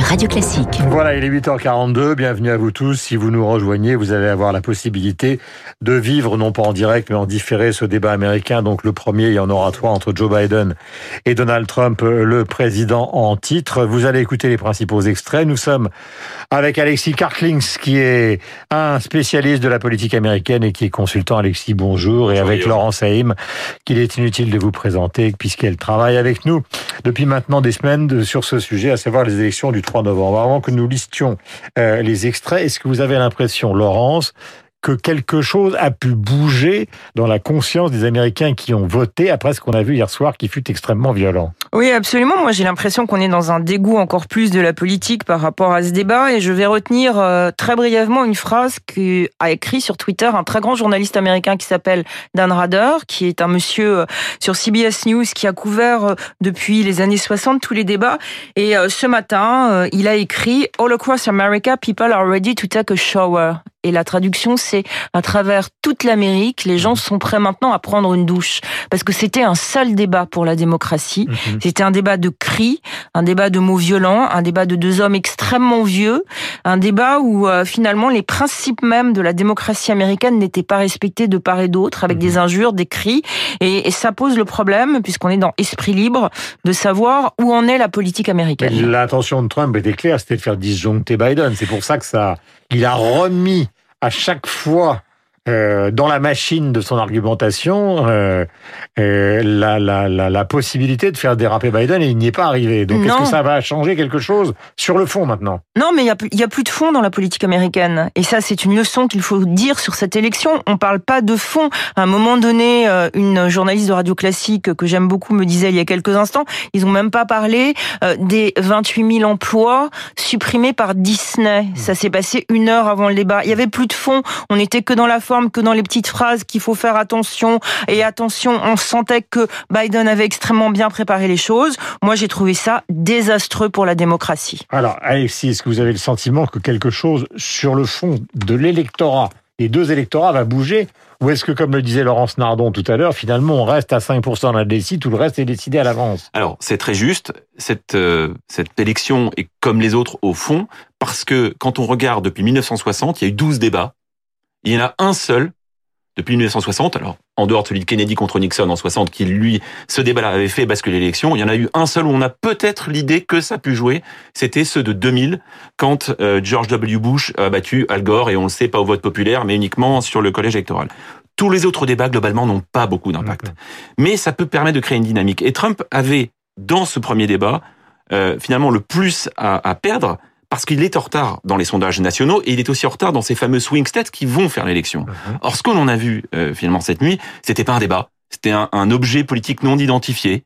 sur Radio Classique. Voilà, il est 8h42. Bienvenue à vous tous. Si vous nous rejoignez, vous allez avoir la possibilité de vivre, non pas en direct, mais en différé, ce débat américain. Donc le premier, il y en aura trois entre Joe Biden et Donald Trump, le président en titre. Vous allez écouter les principaux extraits. Nous sommes avec Alexis Karklings, qui est un spécialiste de la politique américaine et qui est consultant. Alexis, bonjour. Et avec Laurence Haïm, qu'il est inutile de vous présenter, puisqu'elle travaille avec nous depuis maintenant des semaines sur ce sujet, à savoir les élections du 3 novembre. Avant que nous listions euh, les extraits, est-ce que vous avez l'impression, Laurence, que quelque chose a pu bouger dans la conscience des Américains qui ont voté après ce qu'on a vu hier soir qui fut extrêmement violent. Oui, absolument. Moi, j'ai l'impression qu'on est dans un dégoût encore plus de la politique par rapport à ce débat et je vais retenir euh, très brièvement une phrase qu'a écrit sur Twitter un très grand journaliste américain qui s'appelle Dan Rader, qui est un monsieur euh, sur CBS News qui a couvert euh, depuis les années 60 tous les débats et ce matin, il a écrit All across America, people are ready to take a shower. Et la traduction, c'est à travers toute l'Amérique, les gens sont prêts maintenant à prendre une douche. Parce que c'était un sale débat pour la démocratie. Mhm. C'était un débat de cris, un débat de mots violents, un débat de deux hommes extrêmement vieux, un débat où euh, finalement les principes même de la démocratie américaine n'étaient pas respectés de part et d'autre, avec des mhm. injures, des cris. Et, et ça pose le problème, puisqu'on est dans esprit libre, de savoir où en est la politique américaine. L'intention de Trump était claire, c'était de faire disjoncter Biden. C'est pour ça que ça, il a remis à chaque fois euh, dans la machine de son argumentation euh, euh, la, la, la, la, possibilité de faire déraper Biden et il n'y est pas arrivé. Donc est-ce que ça va changer quelque chose sur le fond maintenant? Non, mais il n'y a, a, plus de fond dans la politique américaine. Et ça, c'est une leçon qu'il faut dire sur cette élection. On ne parle pas de fond. À un moment donné, une journaliste de radio classique que j'aime beaucoup me disait il y a quelques instants, ils n'ont même pas parlé des 28 000 emplois supprimés par Disney. Mmh. Ça s'est passé une heure avant le débat. Il y avait plus de fond. On n'était que dans la que dans les petites phrases qu'il faut faire attention. Et attention, on sentait que Biden avait extrêmement bien préparé les choses. Moi, j'ai trouvé ça désastreux pour la démocratie. Alors, Alexis, est-ce que vous avez le sentiment que quelque chose sur le fond de l'électorat, les deux électorats, va bouger? Ou est-ce que, comme le disait Laurence Nardon tout à l'heure, finalement, on reste à 5% dans la tout le reste est décidé à l'avance? Alors, c'est très juste. Cette, euh, cette élection est comme les autres au fond, parce que quand on regarde depuis 1960, il y a eu 12 débats il y en a un seul depuis 1960. Alors, en dehors de celui de Kennedy contre Nixon en 60, qui lui, ce débat-là avait fait basculer l'élection, il y en a eu un seul où on a peut-être l'idée que ça a pu jouer. C'était ceux de 2000, quand euh, George W. Bush a battu Al Gore, et on le sait pas au vote populaire, mais uniquement sur le collège électoral. Tous les autres débats, globalement, n'ont pas beaucoup d'impact. Mais ça peut permettre de créer une dynamique. Et Trump avait, dans ce premier débat, euh, finalement le plus à, à perdre, parce qu'il est en retard dans les sondages nationaux et il est aussi en retard dans ces fameux swing states qui vont faire l'élection. Mhm. Or, ce que l'on a vu euh, finalement cette nuit, c'était pas un débat, c'était un, un, objet politique non identifié.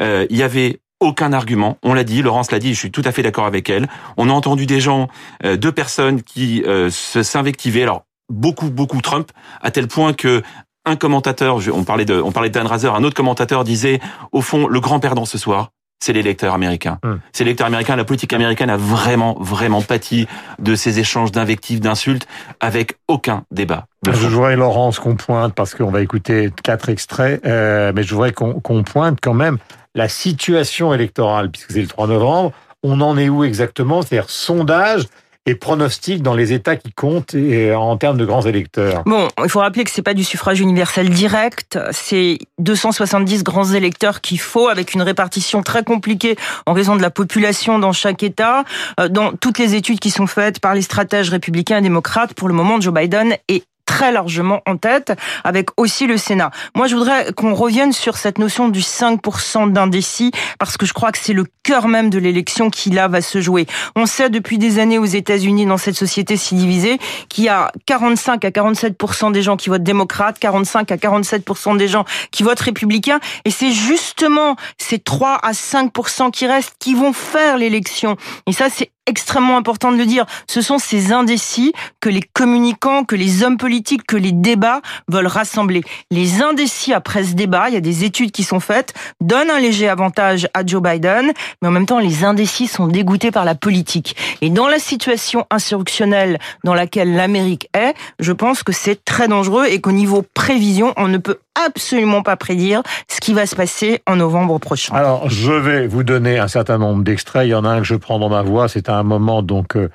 Euh, il y avait aucun argument. On l'a dit, Laurence l'a dit, je suis tout à fait d'accord avec elle. On a entendu des gens, euh, deux personnes qui euh, se s'invectivaient. Alors beaucoup, beaucoup Trump, à tel point que un commentateur, on parlait de, on parlait de Dan Razer, un autre commentateur disait, au fond, le grand perdant ce soir, c'est l'électeur américain. Hmm. C'est l'électeur américain. La politique américaine a vraiment, vraiment pâti de ces échanges d'invectives, d'insultes, avec aucun débat. je voudrais, Laurence, qu'on pointe, parce qu'on va écouter quatre extraits, euh, mais je voudrais qu'on pointe quand même la situation électorale, puisque c'est le 3 novembre. On en est où exactement? C'est-à-dire sondage et pronostic dans les États qui comptent et en termes de grands électeurs. Bon, il faut rappeler que c'est pas du suffrage universel direct, c'est 270 grands électeurs qu'il faut avec une répartition très compliquée en raison de la population dans chaque État. Euh, dans toutes les études qui sont faites par les stratèges républicains et démocrates, pour le moment, Joe Biden est très largement en tête, avec aussi le Sénat. Moi, je voudrais qu'on revienne sur cette notion du 5% d'indécis, parce que je crois que c'est le cœur même de l'élection qui là va se jouer. On sait depuis des années aux États-Unis, dans cette société si divisée, qu'il y a 45 à 47% des gens qui votent démocrate, 45 à 47% des gens qui votent républicain, et c'est justement ces 3 à 5% qui restent qui vont faire l'élection. Et ça, c'est extrêmement important de le dire. Ce sont ces indécis que les communicants, que les hommes politiques, que les débats veulent rassembler. Les indécis après ce débat, il y a des études qui sont faites, donnent un léger avantage à Joe Biden, mais en même temps, les indécis sont dégoûtés par la politique. Et dans la situation insurrectionnelle dans laquelle l'Amérique est, je pense que c'est très dangereux et qu'au niveau prévision, on ne peut absolument pas prédire ce qui va se passer en novembre prochain. Alors, je vais vous donner un certain nombre d'extraits. Il y en a un que je prends dans ma voix. C'est un moment donc euh,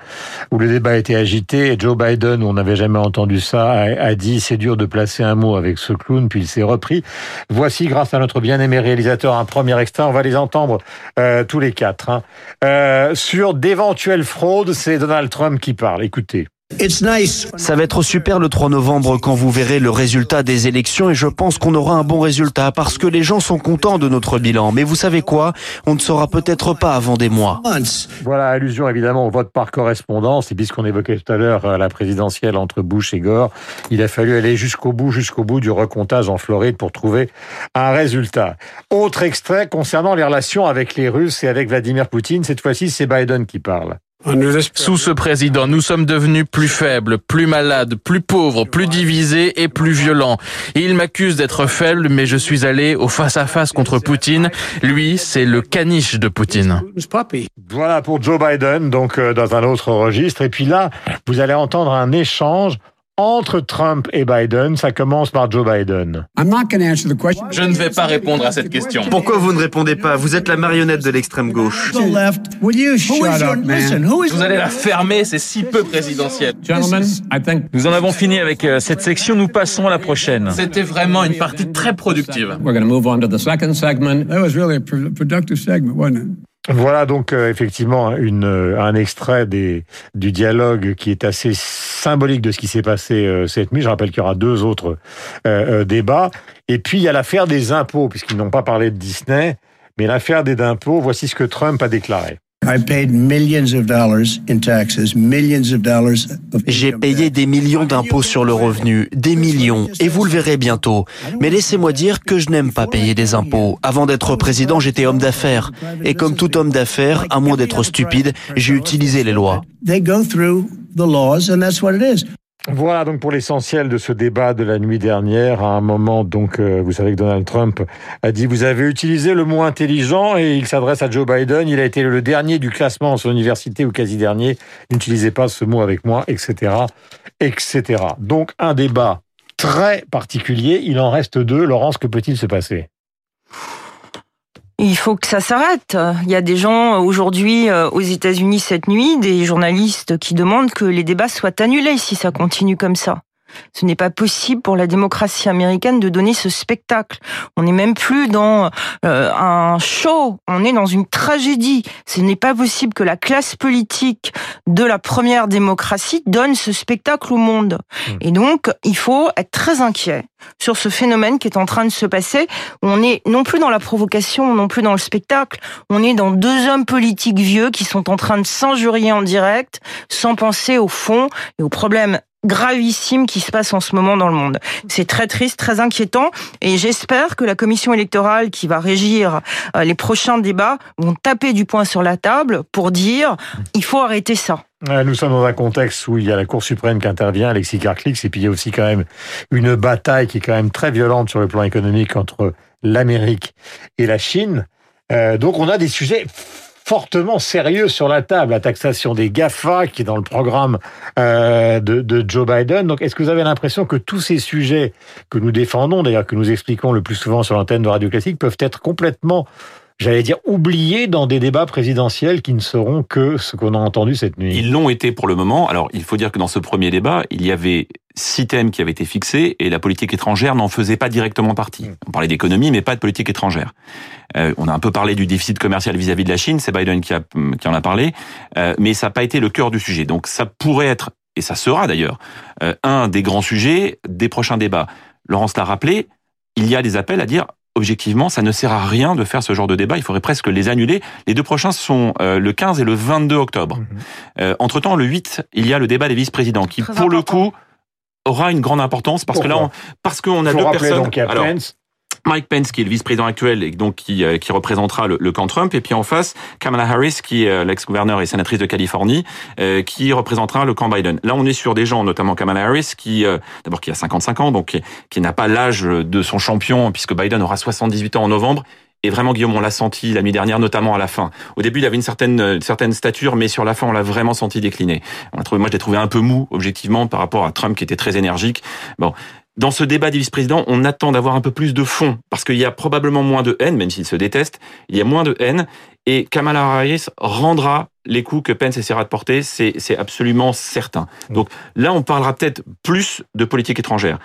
où le débat été agité. Joe Biden, on n'avait jamais entendu ça, a, dit c'est dur de placer un mot avec ce clown. Puis il s'est repris. Voici, grâce à notre bien-aimé réalisateur, un premier extrait. On va les entendre euh, tous les quatre. Hein. Euh, sur d'éventuelles fraudes, c'est Donald Trump qui parle. Écoutez. Ça va être super le 3 novembre quand vous verrez le résultat des élections et je pense qu'on aura un bon résultat parce que les gens sont contents de notre bilan. Mais vous savez quoi? On ne saura peut-être pas avant des mois. Voilà, allusion évidemment au vote par correspondance. Et puisqu'on évoquait tout à l'heure euh, la présidentielle entre Bush et Gore, il a fallu aller jusqu'au bout, jusqu'au bout du recomptage en Floride pour trouver un résultat. Autre extrait concernant les relations avec les Russes et avec Vladimir Poutine. Cette fois-ci, c'est Biden qui parle. Sous ce président, nous sommes devenus plus faibles, plus malades, plus pauvres, plus divisés et plus violents. Il m'accuse d'être faible, mais je suis allé au face-à-face contre Poutine. Lui, c'est le caniche de Poutine. Voilà pour Joe Biden, donc euh, dans un autre registre. Et puis là, vous allez entendre un échange entre Trump et Biden. Ça commence par Joe Biden. Je ne vais pas répondre à cette question. Pourquoi vous ne répondez pas? Vous êtes la marionnette de l'extrême gauche. Vous allez la fermer, c'est si peu présidentiel. Nous en avons fini avec euh, cette section, nous passons à la prochaine. C'était vraiment une partie très productive. Voilà donc euh, effectivement une, euh, un extrait des, du dialogue qui est assez symbolique de ce qui s'est passé euh, cette nuit. Je rappelle qu'il y aura deux autres débats. Et puis il y a l'affaire des impôts, puisqu'ils n'ont pas parlé de Disney, mais l'affaire des impôts, voici ce que Trump a déclaré. J'ai payé des millions d'impôts sur le revenu, des millions, et vous le verrez bientôt. Mais laissez-moi dire que je n'aime pas payer des impôts. Avant d'être président, j'étais homme d'affaires. Et comme tout homme d'affaires, à moins d'être stupide, j'ai utilisé les lois. Voilà donc pour l'essentiel de ce débat de la nuit dernière. À un moment, donc, euh, vous savez que Donald Trump a dit vous avez utilisé le mot intelligent et il s'adresse à Joe Biden. Il a été le dernier du classement en son université ou quasi dernier. N'utilisez pas ce mot avec moi, etc., etc. Donc un débat très particulier. Il en reste deux. Laurence, que peut-il se passer? Il faut que ça s'arrête. Il y a des gens euh, aujourd'hui euh, aux États-Unis cette nuit, des journalistes qui demandent que les débats soient annulés si ça continue comme ça. Ce n'est pas possible pour la démocratie américaine de donner ce spectacle. On n'est même plus dans euh, un show, on est dans une tragédie. Ce n'est pas possible que la classe politique de la première démocratie donne ce spectacle au monde. Mmh. Et donc, il faut être très inquiet sur ce phénomène qui est en train de se passer. On est non plus dans la provocation, non plus dans le spectacle. On est dans deux hommes politiques vieux qui sont en train de s'injurier en direct, sans penser au fond et aux problèmes gravissime qui se passe en ce moment dans le monde. C'est très triste, très inquiétant et j'espère que la commission électorale qui va régir euh, les prochains débats vont taper du poing sur la table pour dire il faut arrêter ça. Nous sommes dans un contexte où il y a la Cour suprême qui intervient, Alexis Carclix, et puis il y a aussi quand même une bataille qui est quand même très violente sur le plan économique entre l'Amérique et la Chine. Euh, donc on a des sujets fortement sérieux sur la table, la taxation des GAFA qui est dans le programme euh, de, de, Joe Biden. Donc est-ce que vous avez l'impression que tous ces sujets que nous défendons, d'ailleurs que nous expliquons le plus souvent sur l'antenne de Radio Classique, peuvent être complètement j'allais dire, oubliés dans des débats présidentiels qui ne seront que ce qu'on a entendu cette nuit? Ils l'ont été pour le moment. Alors, il faut dire que dans ce premier débat, il y avait six thèmes qui avaient été fixés et la politique étrangère n'en faisait pas directement partie. Mm. On parlait d'économie, mais pas de politique étrangère. Euh, on a un peu parlé du déficit commercial vis-à-vis de la Chine, c'est Biden qui, a, qui en a parlé, euh, mais ça n'a pas été le cœur du sujet. Donc ça pourrait être, et ça sera d'ailleurs, euh, un des grands sujets des prochains débats. Laurence l'a rappelé, il y a des appels à dire objectivement, ça ne sert à rien de faire ce genre de débat. Il faudrait presque les annuler. Les deux prochains sont euh, le 15 et le 22 octobre. Mhm. Euh, entre-temps, le 8, il y a le débat des vice-présidents qui, pour le coup, aura une grande importance parce que là, on, parce qu'on a deux personnes. Donc, Pence, Mike Pence, qui est le vice-président actuel et donc qui, euh, qui représentera le, le, camp Trump, et puis en face, Kamala Harris, qui est euh, l'ex-gouverneur et sénatrice de Californie, euh, qui représentera le camp Biden. Là, on est sur des gens, notamment Kamala Harris, qui d'abord qui a 55 ans, donc qui, qui n'a pas l'âge de son champion, puisque Biden aura 78 ans en novembre, et vraiment, Guillaume, on l'a senti la nuit dernière, notamment à la fin. Au début, il avait une certaine, une certaine stature, mais sur la fin, on l'a vraiment senti décliner. On a trouvé, moi, je l'ai trouvé un peu mou, objectivement, par rapport à Trump, qui était très énergique. Bon. Dans ce débat des vice-présidents, on attend d'avoir un peu plus de fond, parce qu'il y a probablement moins de haine, même s'ils se détestent, il y a moins de haine, et Kamala Harris rendra les coups que Pence essaiera de porter, c'est absolument certain. Donc là, on parlera peut-être plus de politique étrangère.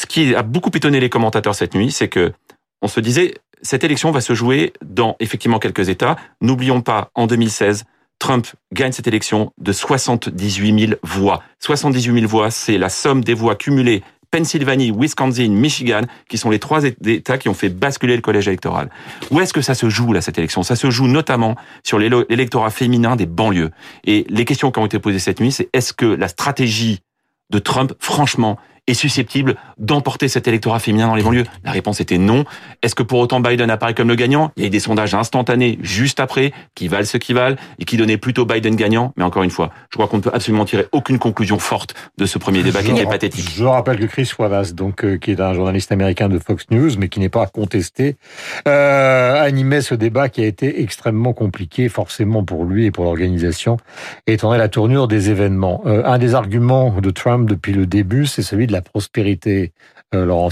Ce qui a beaucoup étonné les commentateurs cette nuit, c'est que on se disait, cette élection va se jouer dans effectivement quelques États. N'oublions pas, en 2016, Trump gagne cette élection de 78 000 voix. 78 000 voix, c'est la somme des voix cumulées Pennsylvanie, Wisconsin, Michigan, qui sont les trois États qui ont fait basculer le collège électoral. Où est-ce que ça se joue, là, cette élection? Ça se joue notamment sur l'électorat féminin des banlieues. Et les questions qui ont été posées cette nuit, c'est est-ce que la stratégie de Trump, franchement, est susceptible d'emporter cet électorat féminin dans les banlieues? La réponse était non. Est-ce que pour autant Biden apparaît comme le gagnant? Il y a eu des sondages instantanés juste après, qui valent ce qui valent, et qui donnaient plutôt Biden gagnant. Mais encore une fois, je crois qu'on ne peut absolument tirer aucune conclusion forte de ce premier débat qui était pathétique. Je rappelle que Chris Wallace, donc, euh, qui est un journaliste américain de Fox News, mais qui n'est pas contesté, euh, animait ce débat qui a été extrêmement compliqué, forcément pour lui et pour l'organisation, étant donné la tournure des événements. Euh, un des arguments de Trump depuis le début, c'est celui de la la prospérité, euh, Laurent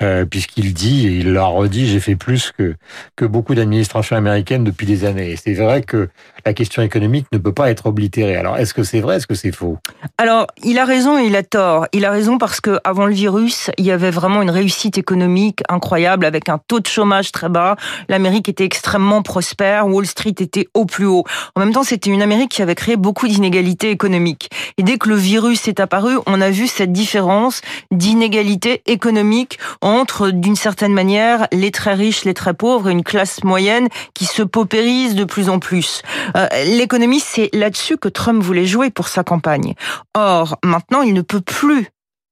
euh, puisqu'il dit, et il l'a redit, j'ai fait plus que, que beaucoup d'administrations américaines depuis des années. Et c'est vrai que la question économique ne peut pas être oblitérée. Alors, est-ce que c'est vrai, est-ce que c'est faux? Alors, il a raison et il a tort. Il a raison parce que avant le virus, il y avait vraiment une réussite économique incroyable avec un taux de chômage très bas. L'Amérique était extrêmement prospère, Wall Street était au plus haut. En même temps, c'était une Amérique qui avait créé beaucoup d'inégalités économiques. Et dès que le virus est apparu, on a vu cette différence d'inégalité économique entre, d'une certaine manière, les très riches, les très pauvres et une classe moyenne qui se paupérise de plus en plus. Euh, l'économie, c'est là-dessus que Trump voulait jouer pour sa campagne. Or, maintenant, il ne peut plus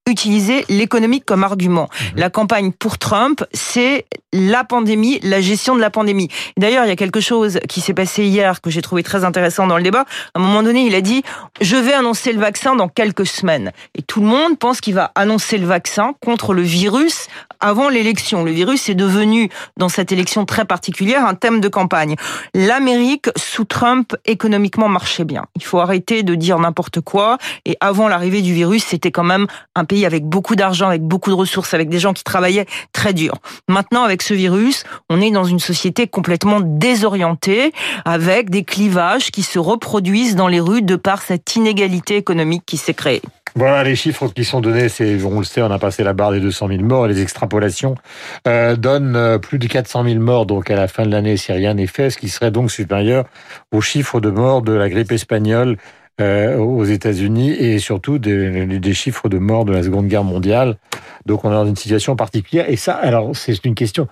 utiliser l'économie comme argument. Mhm. La campagne pour Trump, c'est la pandémie, la gestion de la pandémie. D'ailleurs, il y a quelque chose qui s'est passé hier que j'ai trouvé très intéressant dans le débat. À un moment donné, il a dit "Je vais annoncer le vaccin dans quelques semaines." Et tout le monde pense qu'il va annoncer le vaccin contre le virus avant l'élection. Le virus est devenu dans cette élection très particulière un thème de campagne. L'Amérique sous Trump économiquement marchait bien. Il faut arrêter de dire n'importe quoi et avant l'arrivée du virus, c'était quand même un pays avec beaucoup d'argent, avec beaucoup de ressources, avec des gens qui travaillaient très dur. Maintenant, avec ce virus, on est dans une société complètement désorientée, avec des clivages qui se reproduisent dans les rues de par cette inégalité économique qui s'est créée. Voilà les chiffres qui sont donnés, c'est on le sait, on a passé la barre des 200 000 morts et les extrapolations euh, donnent euh, plus de 400 000 morts donc à la fin de l'année si rien n'est fait, ce qui serait donc supérieur au chiffre de morts de la grippe espagnole euh, aux États-Unis et surtout des, chiffres de morts de la Seconde Guerre mondiale. Donc on est dans une situation particulière. Et ça, alors c'est une question.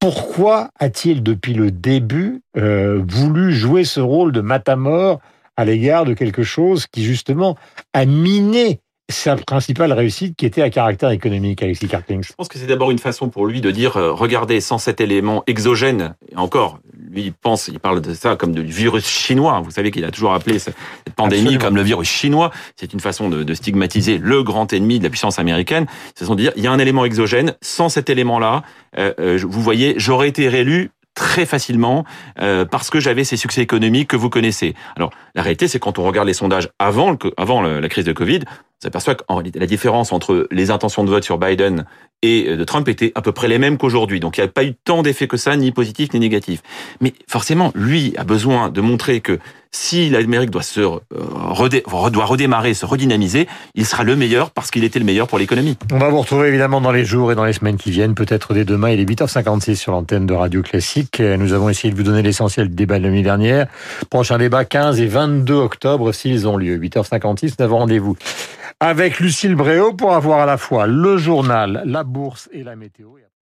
Pourquoi a-t-il depuis le début euh, voulu jouer ce rôle de matamor à l'égard de quelque chose qui justement a miné sa principale réussite qui était à caractère économique, Alexis Carpings Je pense que c'est d'abord une façon pour lui de dire, euh, regardez, sans cet élément exogène, et encore, lui il pense, il parle de ça comme du virus chinois. Vous savez qu'il a toujours appelé cette pandémie comme le virus chinois. C'est une façon de, de, stigmatiser le grand ennemi de la puissance américaine. C'est de dire, il y a un élément exogène. Sans cet élément-là, euh, euh vous voyez, j'aurais été réélu très facilement euh, parce que j'avais ces succès économiques que vous connaissez. Alors la réalité, c'est quand on regarde les sondages avant, le, avant la crise de Covid, s'aperçoit que la différence entre les intentions de vote sur Biden et euh, de Trump était à peu près les mêmes qu'aujourd'hui. Donc il n'y a pas eu tant d'effets que ça, ni positif ni négatif. Mais forcément, lui a besoin de montrer que si l'Amérique doit se euh, doit redémarrer, se redynamiser, il sera le meilleur parce qu'il était le meilleur pour l'économie. On va vous retrouver évidemment dans les jours et dans les semaines qui viennent, peut-être dès demain. Il est 8h56 sur l'antenne de Radio Classique. Nous avons essayé de vous donner l'essentiel du débat de la nuit dernière. Prochain débat 15 et 22 octobre s'ils ont lieu. 8h56, nous avons rendez-vous avec Lucille Bréau pour avoir à la fois le journal, la bourse et la météo.